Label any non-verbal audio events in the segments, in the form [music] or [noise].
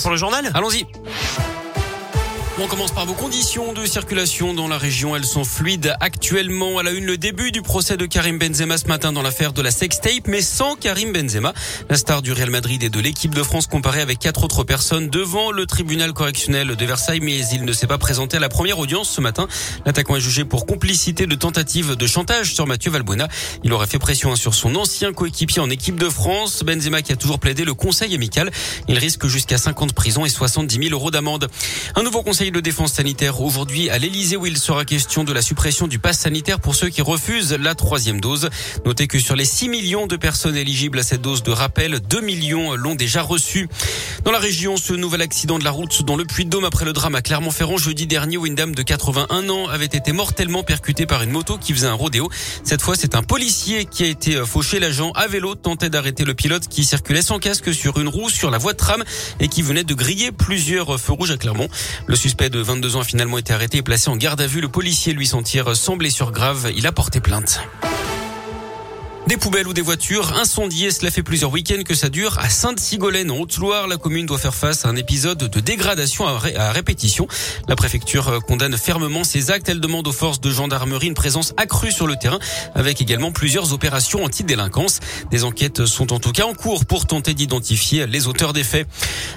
pour le journal? Allons-y. On commence par vos conditions de circulation dans la région. Elles sont fluides actuellement. À la une, le début du procès de Karim Benzema ce matin dans l'affaire de la sextape, mais sans Karim Benzema. La star du Real Madrid et de l'équipe de France comparée avec quatre autres personnes devant le tribunal correctionnel de Versailles, mais il ne s'est pas présenté à la première audience ce matin. L'attaquant est jugé pour complicité de tentative de chantage sur Mathieu Valbuena. Il aurait fait pression sur son ancien coéquipier en équipe de France. Benzema qui a toujours plaidé le conseil amical. Il risque jusqu'à 50 prisons et 70 000 euros d'amende. Un nouveau conseil de défense sanitaire aujourd'hui à l'Elysée où il sera question de la suppression du pass sanitaire pour ceux qui refusent la troisième dose. Notez que sur les 6 millions de personnes éligibles à cette dose de rappel, 2 millions l'ont déjà reçu. Dans la région, ce nouvel accident de la route dans le Puy-de-Dôme après le drame à Clermont-Ferrand jeudi dernier où une dame de 81 ans avait été mortellement percutée par une moto qui faisait un rodéo. Cette fois, c'est un policier qui a été fauché. L'agent à vélo tentait d'arrêter le pilote qui circulait sans casque sur une roue sur la voie de tram et qui venait de griller plusieurs feux rouges à Clermont. Le suspect de 22 ans a finalement été arrêté et placé en garde à vue. Le policier lui s'en tire sans blessure grave. Il a porté plainte. Des poubelles ou des voitures incendiées, cela fait plusieurs week-ends que ça dure. À Sainte-Sigolène, en Haute-Loire, la commune doit faire face à un épisode de dégradation à, répétition. La préfecture euh, condamne fermement ces actes. Elle demande aux forces de gendarmerie une présence accrue sur le terrain, avec également plusieurs opérations anti-délinquance. Des enquêtes sont en tout cas en cours pour tenter d'identifier les auteurs des faits.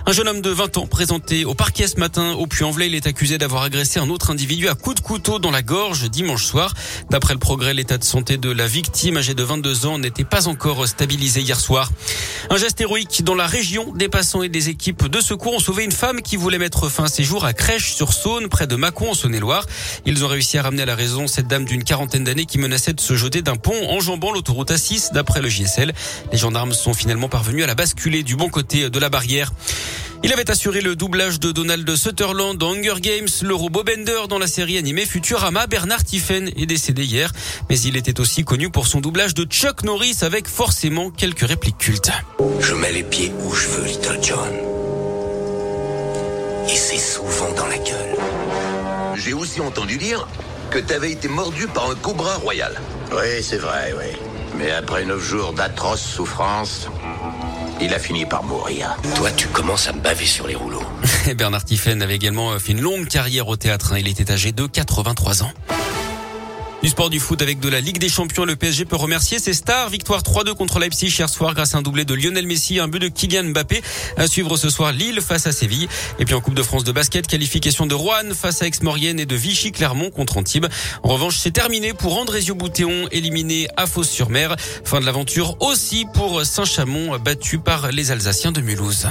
Un jeune homme de 20 ans présenté au parquet ce matin au Puy-en-Velay, il est accusé d'avoir agressé un autre individu à coups de couteau dans la gorge dimanche soir. D'après le progrès, l'état de santé de la victime âgée de 22 ans n'était pas encore stabilisé hier soir. Un geste héroïque dans la région. Des passants et des équipes de secours ont sauvé une femme qui voulait mettre fin à ses jours à Crèche-sur-Saône, près de Mâcon, en Saône-et-Loire. Ils ont réussi à ramener à la raison cette dame d'une quarantaine d'années qui menaçait de se jeter d'un pont enjambant l'autoroute A6, d'après le JSL. Les gendarmes sont finalement parvenus à la basculer du bon côté de la barrière. Il avait assuré le doublage de Donald Sutherland dans Hunger Games, le robot Bender dans la série animée Futurama. Bernard Tiffen est décédé hier, mais il était aussi connu pour son doublage de Chuck Norris avec forcément quelques répliques cultes. Je mets les pieds où je veux, Little John. Et c'est souvent dans la gueule. J'ai aussi entendu dire que t'avais été mordu par un cobra royal. Oui, c'est vrai, oui. Mais après neuf jours d'atroces souffrances, il a fini par mourir. Toi, tu commences à me baver sur les rouleaux. [laughs] Bernard Tiffen avait également fait une longue carrière au théâtre. Hein. Il était âgé de 83 ans. Du sport du foot avec de la Ligue des Champions, le PSG peut remercier ses stars. Victoire 3-2 contre Leipzig hier soir grâce à un doublé de Lionel Messi, un but de Kylian Mbappé. À suivre ce soir Lille face à Séville. Et puis en Coupe de France de basket, qualification de Rouen face à Aix-Maurienne et de Vichy-Clermont contre Antibes. En revanche, c'est terminé pour Andrésio Boutéon, éliminé à Fos-sur-Mer. Fin de l'aventure aussi pour Saint-Chamond, battu par les Alsaciens de Mulhouse.